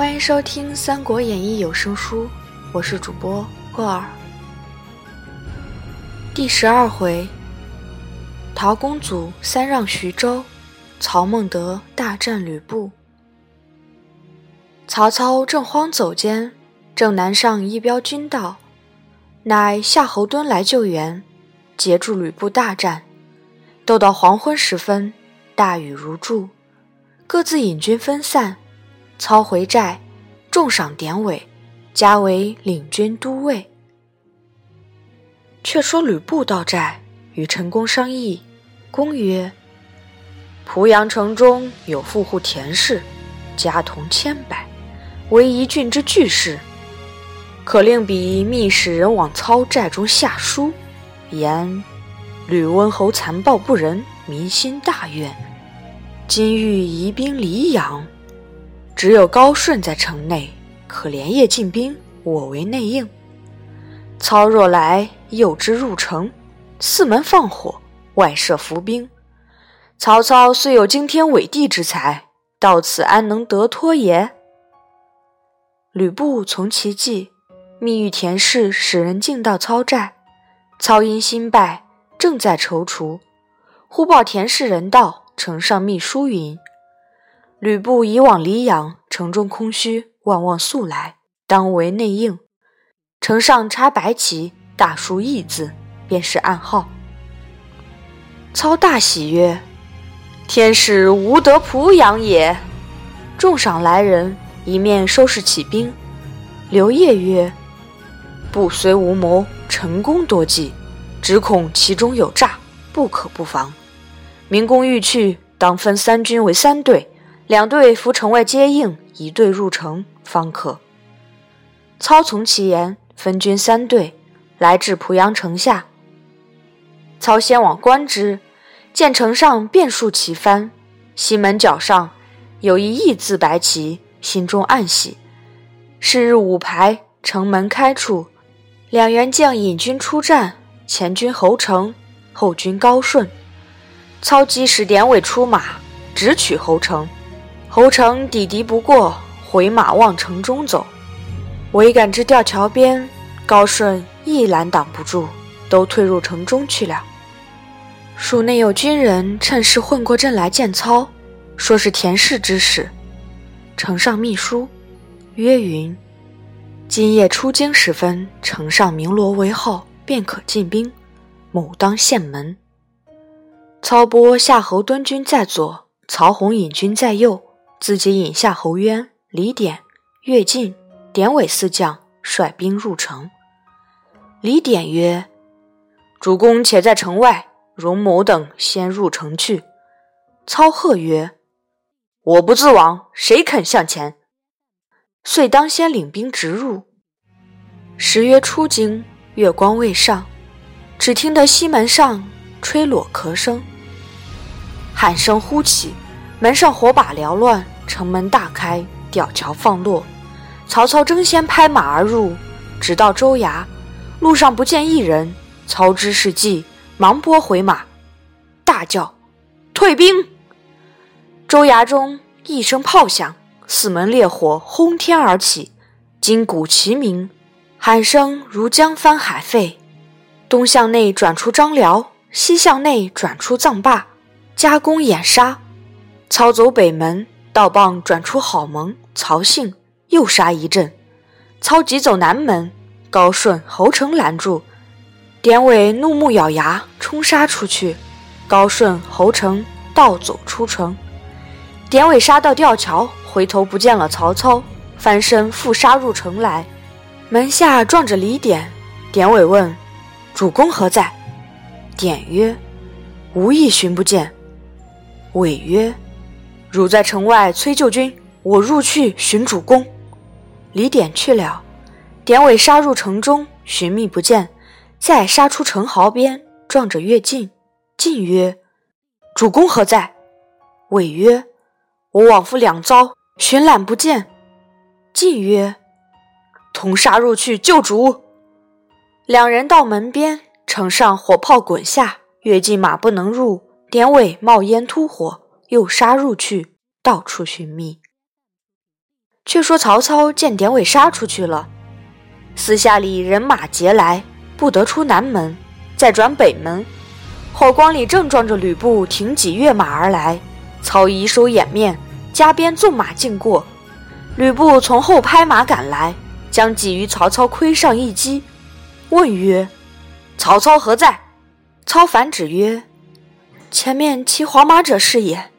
欢迎收听《三国演义》有声书，我是主播霍尔。第十二回，陶公祖三让徐州，曹孟德大战吕布。曹操正慌走间，正南上一彪军到，乃夏侯惇来救援，截住吕布大战。斗到黄昏时分，大雨如注，各自引军分散。操回寨，重赏典韦，加为领军都尉。却说吕布到寨，与陈宫商议。公曰：“濮阳城中有富户田氏，家童千百，为一郡之巨士。可令彼密使人往操寨中下书，言吕温侯残暴不仁，民心大怨，今欲移兵黎阳。”只有高顺在城内，可连夜进兵，我为内应。操若来，诱之入城，四门放火，外设伏兵。曹操虽有惊天伟地之才，到此安能得脱也？吕布从其计，密谕田氏，使人进到操寨。操因新败，正在踌躇，忽报田氏人到，呈上密书云。吕布已往黎阳，城中空虚，万望速来，当为内应。城上插白旗，大书义字，便是暗号。操大喜曰：“天使无得濮阳也！”重赏来人，一面收拾起兵。刘烨曰：“不虽无谋，陈宫多计，只恐其中有诈，不可不防。明公欲去，当分三军为三队。”两队扶城外接应，一队入城方可。操从其言，分军三队来至濮阳城下。操先往观之，见城上遍树旗幡，西门角上有一义字白旗，心中暗喜。是日午牌，城门开处，两员将引军出战，前军侯成，后军高顺。操即使典韦出马，直取侯成。侯成抵敌不过，回马往城中走。唯赶至吊桥边，高顺一拦挡不住，都退入城中去了。蜀内有军人趁势混过阵来见操，说是田氏之使。呈上密书，曰云：今夜出京时分，城上鸣锣为号，便可进兵。某当献门。操拨夏侯惇军在左，曹洪引军在右。自己引夏侯渊、李典、乐进、典韦四将率兵入城。李典曰：“主公且在城外，容某等先入城去。”操贺曰：“我不自往，谁肯向前？”遂当先领兵直入。时约出京，月光未上，只听得西门上吹锣咳声，喊声忽起。门上火把缭乱，城门大开，吊桥放落。曹操争先拍马而入，直到州衙，路上不见一人。操知是计，忙拨回马，大叫：“退兵！”州衙中一声炮响，四门烈火轰天而起，金鼓齐鸣，喊声如江翻海沸。东向内转出张辽，西向内转出臧霸，夹攻掩杀。操走北门，道傍转出郝萌、曹信，又杀一阵。操急走南门，高顺、侯成拦住。典韦怒目咬牙，冲杀出去。高顺、侯成倒走出城。典韦杀到吊桥，回头不见了曹操，翻身复杀入城来。门下撞着李典。典韦问：“主公何在？”典曰：“无意寻不见。”韦曰：汝在城外催救军，我入去寻主公。李典去了，典韦杀入城中，寻觅不见，再杀出城壕边，撞着乐进。进曰：“主公何在？”韦曰：“我往复两遭，寻览不见。”进曰：“同杀入去救主。”两人到门边，城上火炮滚下，乐进马不能入，典韦冒烟突火。又杀入去，到处寻觅。却说曹操见典韦杀出去了，私下里人马结来，不得出南门，再转北门。火光里正撞着吕布挺戟跃马而来，操以手掩面，加鞭纵马进过。吕布从后拍马赶来，将戟于曹操盔上一击，问曰：“曹操何在？”操反指曰：“前面骑黄马者是也。”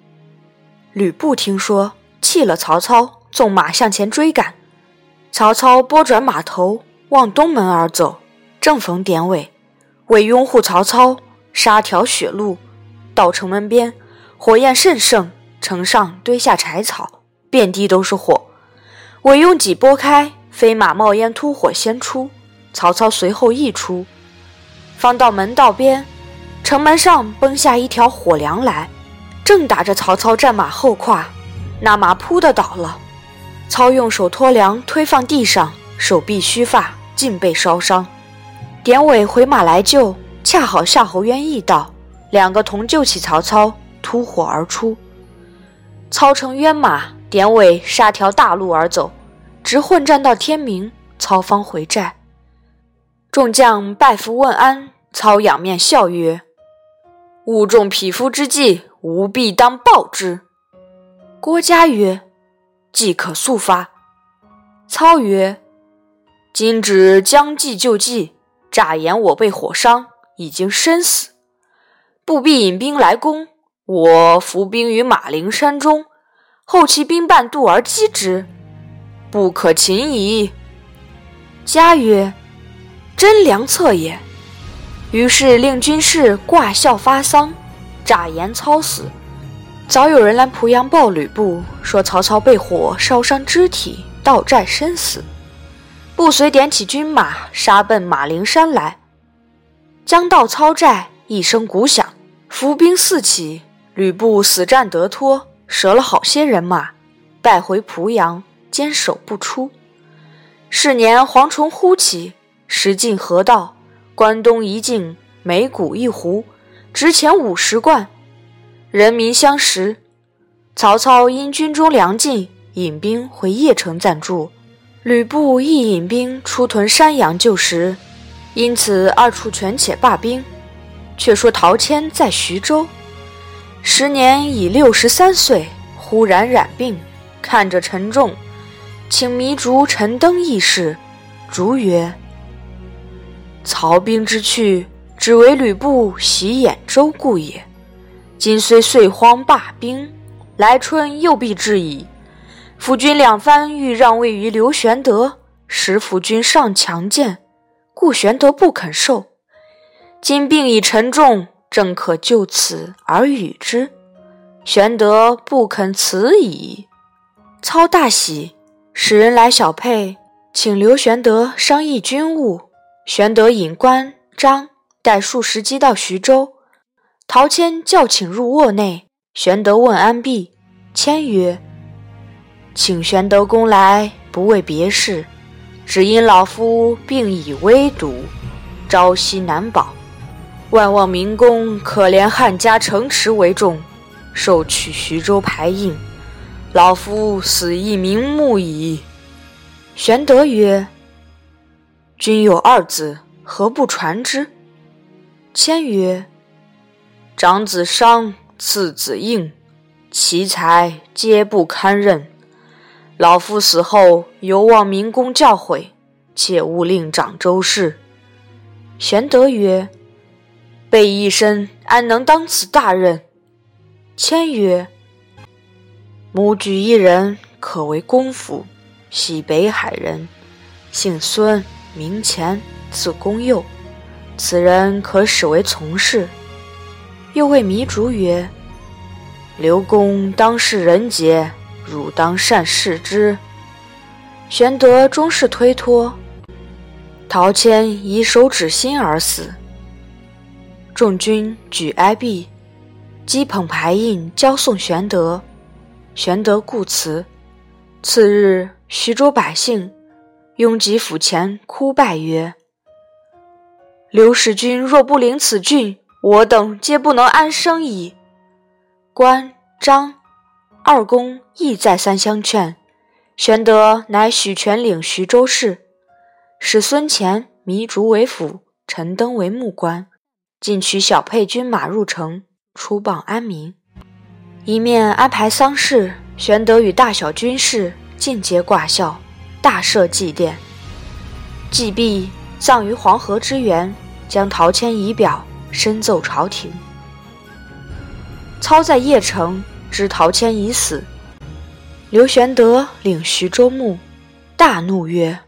吕布听说，弃了曹操，纵马向前追赶。曹操拨转马头，往东门而走，正逢典韦，为拥护曹操。杀条血路，到城门边，火焰甚盛，城上堆下柴草，遍地都是火。韦用戟拨开，飞马冒烟突火先出，曹操随后亦出。方到门道边，城门上崩下一条火梁来，正打着曹操战马后胯，那马扑的倒了。操用手托梁推放地上，手臂须发尽被烧伤。典韦回马来救。恰好夏侯渊亦到，两个同救起曹操，突火而出。操乘渊马，典韦杀条大路而走，直混战到天明，操方回寨。众将拜伏问安，操仰面笑曰：“误中匹夫之计，吾必当报之。”郭嘉曰：“即可速发。”操曰：“今指将计就计，诈言我被火伤。”已经身死，不必引兵来攻。我伏兵于马陵山中，后其兵半渡而击之，不可擒矣。嘉曰：“真良策也。”于是令军士挂孝发丧，诈言操死。早有人来濮阳报吕布，说曹操被火烧伤肢体，到寨身死。不随点起军马，杀奔马陵山来。将到操寨，一声鼓响，伏兵四起。吕布死战得脱，折了好些人马，败回濮阳，坚守不出。是年蝗虫忽起，食尽河道，关东一境，每谷一斛，值钱五十贯，人民相识。曹操因军中粮尽，引兵回邺城暂住。吕布亦引兵出屯山阳救食。因此，二处权且罢兵。却说陶谦在徐州，时年已六十三岁，忽然染病，看着沉重，请糜竺、陈登议事。竺曰：“曹兵之去，只为吕布袭兖州故也。今虽岁荒罢兵，来春又必至矣。夫君两番欲让位于刘玄德，使府君尚强健。”故玄德不肯受，今病已沉重，正可就此而与之。玄德不肯辞矣。操大喜，使人来小沛，请刘玄德商议军务。玄德引关张带数十骑到徐州，陶谦叫请入卧内。玄德问安毕，谦曰：“请玄德公来，不为别事。”只因老夫病已危笃，朝夕难保，万望明公可怜汉家城池为重，受取徐州牌印，老夫死亦瞑目矣。玄德曰：“君有二子，何不传之？”谦曰：“长子商，次子应，其才皆不堪任。”老夫死后，犹望明公教诲，切勿令长周氏。玄德曰：“备一身，安能当此大任？”谦曰：“母举一人，可为公辅，系北海人，姓孙，名乾，字公佑。此人可使为从事。”又谓糜竺曰：“刘公当是人杰。”汝当善事之。玄德终是推脱，陶谦以手指心而死。众军举哀毕，击捧牌印交送玄德。玄德故辞。次日，徐州百姓拥挤府前哭拜曰：“刘使君若不领此郡，我等皆不能安生矣。”关张。二公亦再三相劝，玄德乃许权领徐州事，使孙乾、糜竺为辅，陈登为幕官，尽取小沛军马入城，出榜安民。一面安排丧事，玄德与大小军士尽皆挂孝，大设祭奠。祭毕，葬于黄河之源，将陶谦仪表深奏朝廷。操在邺城，知陶谦已死。刘玄德领徐州牧，大怒曰：“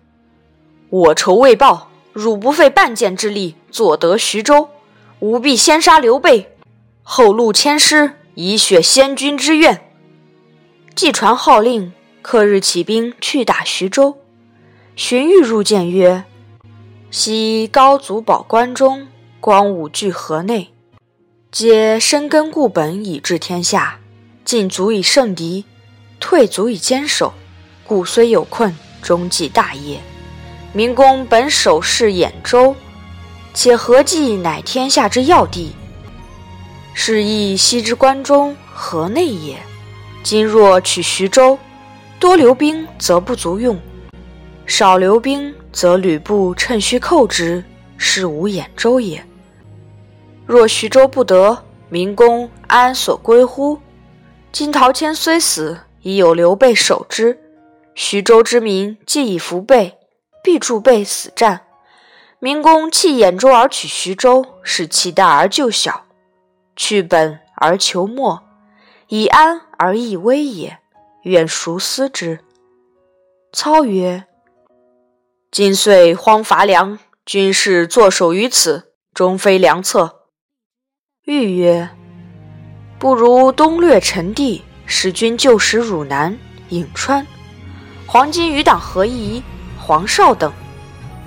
我仇未报，汝不费半箭之力，坐得徐州，吾必先杀刘备，后戮千师，以雪先君之怨。”既传号令，刻日起兵去打徐州。荀彧入见曰：“昔高祖保关中，光武据河内，皆深根固本以治天下，进足以胜敌。”退足以坚守，故虽有困，终继大业。明公本守是兖州，且何计乃天下之要地？是亦昔之关中、河内也。今若取徐州，多留兵则不足用；少留兵，则吕布趁虚寇之，是无兖州也。若徐州不得，明公安所归乎？今陶谦虽死。已有刘备守之，徐州之民既已服备，必助备死战。明公弃兖州而取徐州，是弃大而救小，去本而求末，以安而易危也。愿孰思之？操曰：“今岁荒乏粮，军士坐守于此，终非良策。”豫曰：“不如东略陈地。”使军就使汝南、颍川，黄巾余党何仪、黄绍等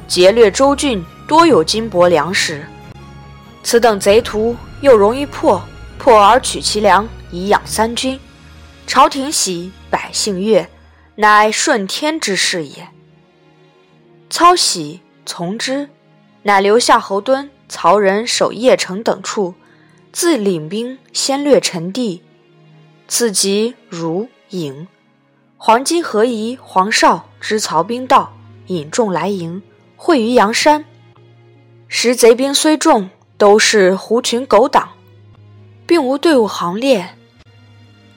劫掠州郡，多有金帛粮食。此等贼徒又容易破，破而取其粮，以养三军。朝廷喜，百姓悦，乃顺天之事也。操喜从之，乃留下侯惇、曹仁守邺城等处，自领兵先掠陈地。此即如颍，黄巾、何仪、黄绍知曹兵到，引众来迎，会于阳山。时贼兵虽众，都是狐群狗党，并无队伍行列。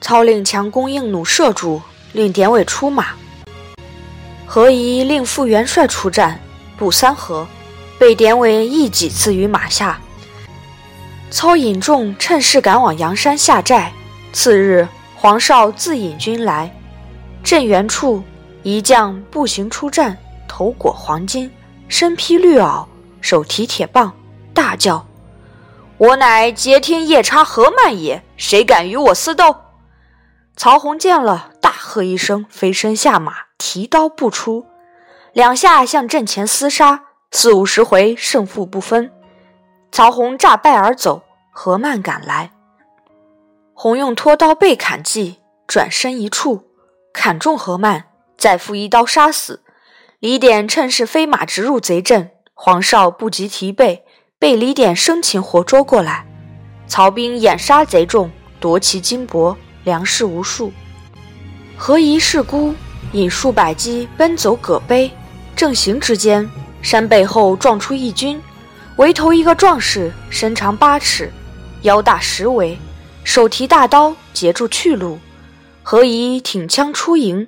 操令强弓硬弩射住，令典韦出马。何仪令副元帅出战，不三合，被典韦一戟刺于马下。操引众趁势赶往阳山下寨。次日，黄绍自引军来，镇原处，一将步行出战，头裹黄巾，身披绿袄，手提铁棒，大叫：“我乃截天夜叉何曼也！谁敢与我私斗？”曹洪见了，大喝一声，飞身下马，提刀不出，两下向阵前厮杀，四五十回，胜负不分。曹洪诈败而走，何曼赶来。洪用拖刀背砍计，转身一触，砍中何曼，再复一刀杀死。李典趁势飞马直入贼阵，黄绍不及提备，被李典生擒活捉过来。曹兵掩杀贼众，夺其金帛粮食无数。何仪是孤，引数百骑奔走葛碑。正行之间，山背后撞出一军，围头一个壮士，身长八尺，腰大十围。手提大刀截住去路，何仪挺枪出营，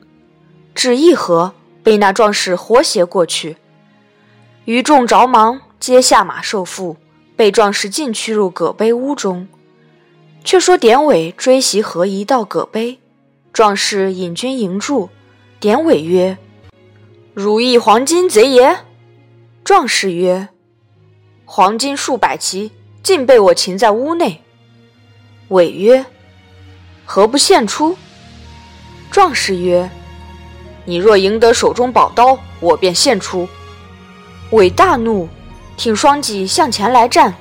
只一合，被那壮士活挟过去。余众着忙，皆下马受缚，被壮士尽驱入葛碑屋中。却说典韦追袭何仪到葛碑，壮士引军迎住。典韦曰：“汝亦黄金贼也？”壮士曰：“黄金数百骑，尽被我擒在屋内。”韦曰：“何不献出？”壮士曰：“你若赢得手中宝刀，我便献出。”韦大怒，挺双戟向前来战。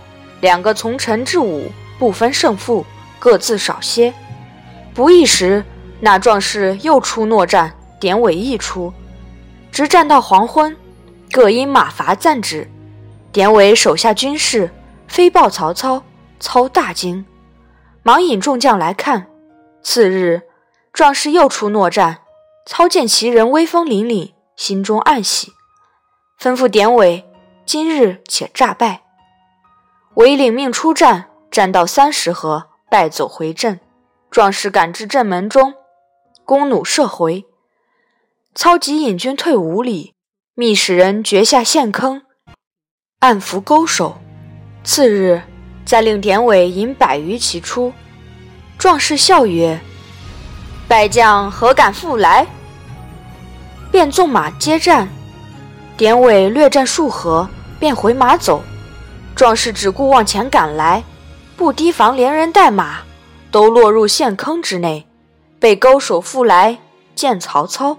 两个从晨至武不分胜负，各自少些。不一时，那壮士又出诺战，典韦亦出，直战到黄昏，各因马乏暂止。典韦手下军士飞报曹操，操大惊。忙引众将来看，次日，壮士又出诺战，操见其人威风凛凛，心中暗喜，吩咐典韦今日且诈败。韦领命出战，战到三十合，败走回阵。壮士赶至阵门中，弓弩射回。操急引军退五里，密使人掘下陷坑，暗伏勾手。次日，再令典韦引百余骑出。壮士笑曰：“败将何敢复来？”便纵马接战。典韦略战数合，便回马走。壮士只顾往前赶来，不提防连人带马都落入陷坑之内，被勾手复来见曹操。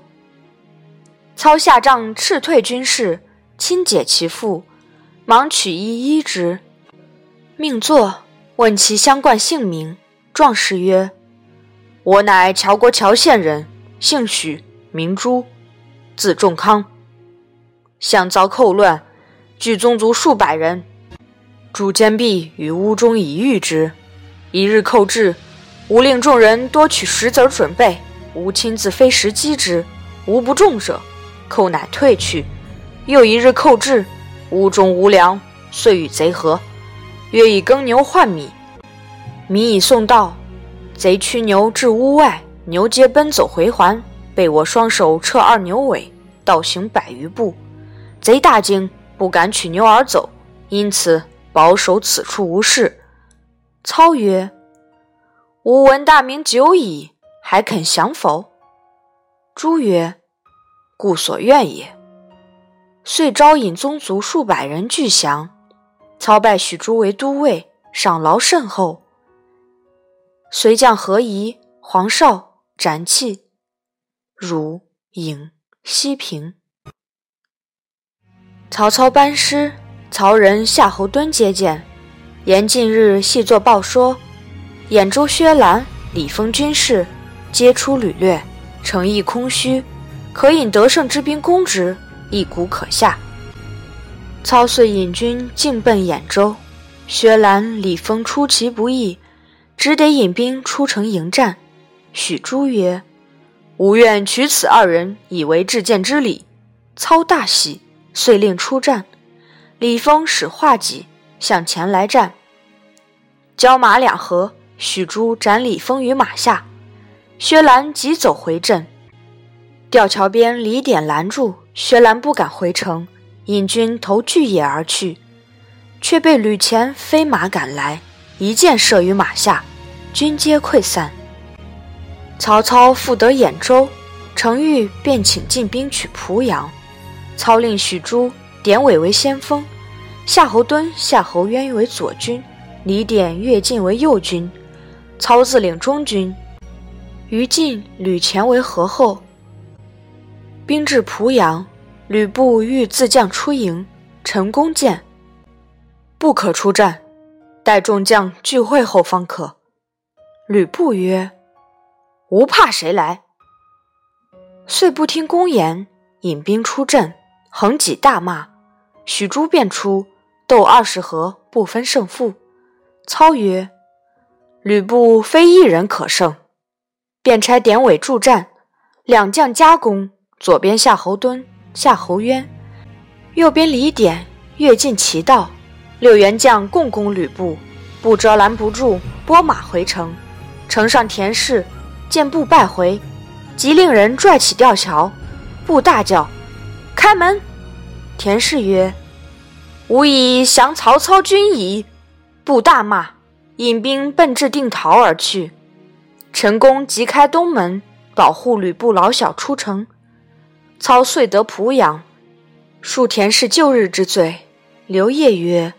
操下帐斥退军士，亲解其缚，忙取衣衣之，命坐，问其相冠姓名。壮士曰：“我乃乔国乔县人，姓许，名朱，字仲康。相遭寇乱，聚宗族数百人，筑坚壁于屋中以御之。一日寇至，吾令众人多取石子准备，吾亲自飞石击之，无不中者。寇乃退去。又一日寇至，屋中无粮，遂与贼合，约以耕牛换米。”米已送到，贼驱牛至屋外，牛皆奔走回环，被我双手掣二牛尾，倒行百余步。贼大惊，不敢取牛而走，因此保守此处无事。操曰：“吾闻大名久矣，还肯降否？”朱曰：“故所愿也。”遂招引宗族数百人俱降。操拜许褚为都尉，赏劳甚厚。随将何仪、黄绍、展器、汝、颍、西平。曹操班师，曹仁、夏侯惇接见。言近日细作报说，兖州薛兰、李丰军士皆出屡掠，城邑空虚，可引得胜之兵攻之，一鼓可下。操遂引军进奔兖州。薛兰、李丰出其不意。只得引兵出城迎战。许褚曰：“吾愿取此二人以为至见之礼。”操大喜，遂令出战。李丰使画戟向前来战，交马两合，许褚斩李丰于马下。薛兰急走回阵，吊桥边李典拦住，薛兰不敢回城，引军投巨野而去，却被吕虔飞马赶来，一箭射于马下。军皆溃散。曹操复得兖州，程昱便请进兵取濮阳。操令许褚、典韦为先锋，夏侯惇、夏侯渊为左军，李典、乐进为右军，操自领中军。于禁、吕虔为合后。兵至濮阳，吕布欲自将出营，陈宫见，不可出战，待众将聚会后方可。吕布曰：“吾怕谁来？”遂不听公言，引兵出阵，横戟大骂。许褚便出，斗二十合，不分胜负。操曰：“吕布非一人可胜。”便差典韦助战，两将夹攻，左边夏侯惇、夏侯渊，右边李典、乐进齐到，六员将共攻吕布，不遮拦不住，拨马回城。城上田氏见布败回，即令人拽起吊桥。布大叫：“开门！”田氏曰：“吾已降曹操军矣。”布大骂，引兵奔至定陶而去。陈宫即开东门，保护吕布老小出城。操遂得濮阳，树田氏旧日之罪。刘烨曰：“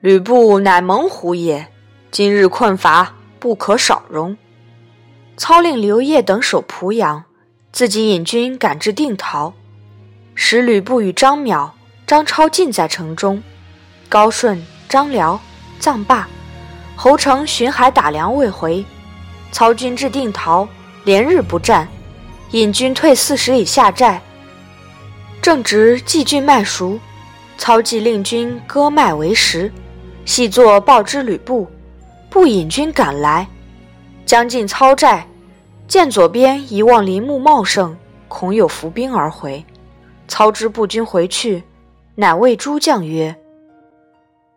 吕布乃猛虎也，今日困乏。”不可少容。操令刘烨等守濮阳，自己引军赶至定陶，使吕布与张邈、张超尽在城中。高顺、张辽、臧霸、侯成巡海打粮未回。操军至定陶，连日不战，引军退四十里下寨。正值季郡麦熟，操即令军割麦为食，细作报之吕布。不引军赶来，将近操寨，见左边一望林木茂盛，恐有伏兵而回。操之步军回去，乃谓诸将曰：“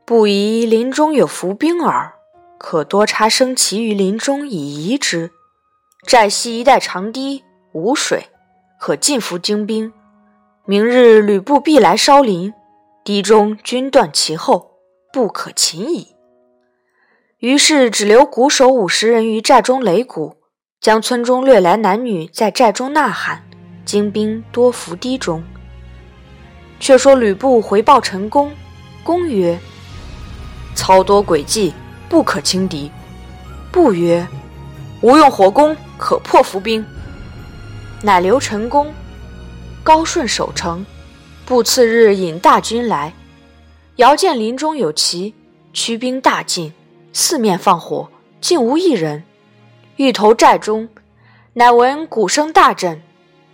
不疑林中有伏兵耳，可多插生旗于林中以疑之。寨西一带长堤无水，可尽伏精兵。明日吕布必来烧林，堤中军断其后，不可擒矣。”于是只留鼓手五十人于寨中擂鼓，将村中掠来男女在寨中呐喊，精兵多伏堤中。却说吕布回报陈宫，公曰：“操多诡计，不可轻敌。”布曰：“吾用火攻，可破伏兵。”乃留陈宫、高顺守城。布次日引大军来，遥见林中有旗，驱兵大进，四面放火，竟无一人。欲投寨中，乃闻鼓声大震，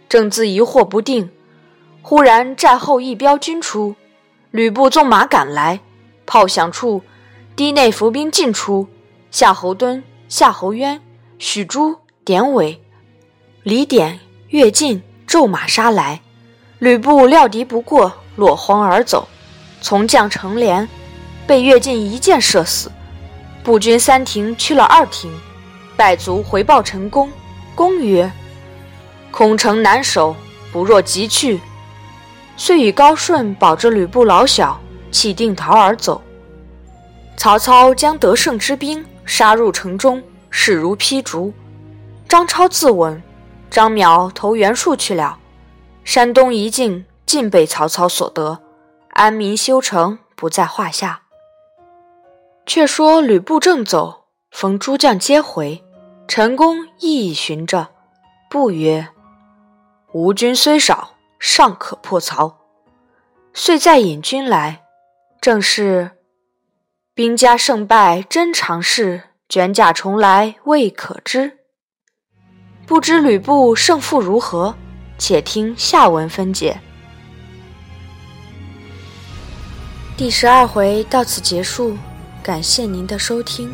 正自疑惑不定。忽然寨后一彪军出，吕布纵马赶来，炮响处，堤内伏兵尽出。夏侯惇、夏侯渊、许褚、典韦、李典、乐进骤马杀来，吕布料敌不过，落荒而走。从将程连被乐进一箭射死。步军三停去了二停，败卒回报陈宫。公曰：“空城难守，不若急去。”遂与高顺保着吕布老小，弃定陶而走。曹操将得胜之兵杀入城中，势如劈竹。张超自刎，张邈投袁术去了。山东一境尽被曹操所得，安民修城不在话下。却说吕布正走，逢诸将皆回，陈宫亦已寻着，不曰：“吴军虽少。”尚可破曹，遂再引军来。正是兵家胜败真常事，卷甲重来未可知。不知吕布胜负如何？且听下文分解。第十二回到此结束，感谢您的收听。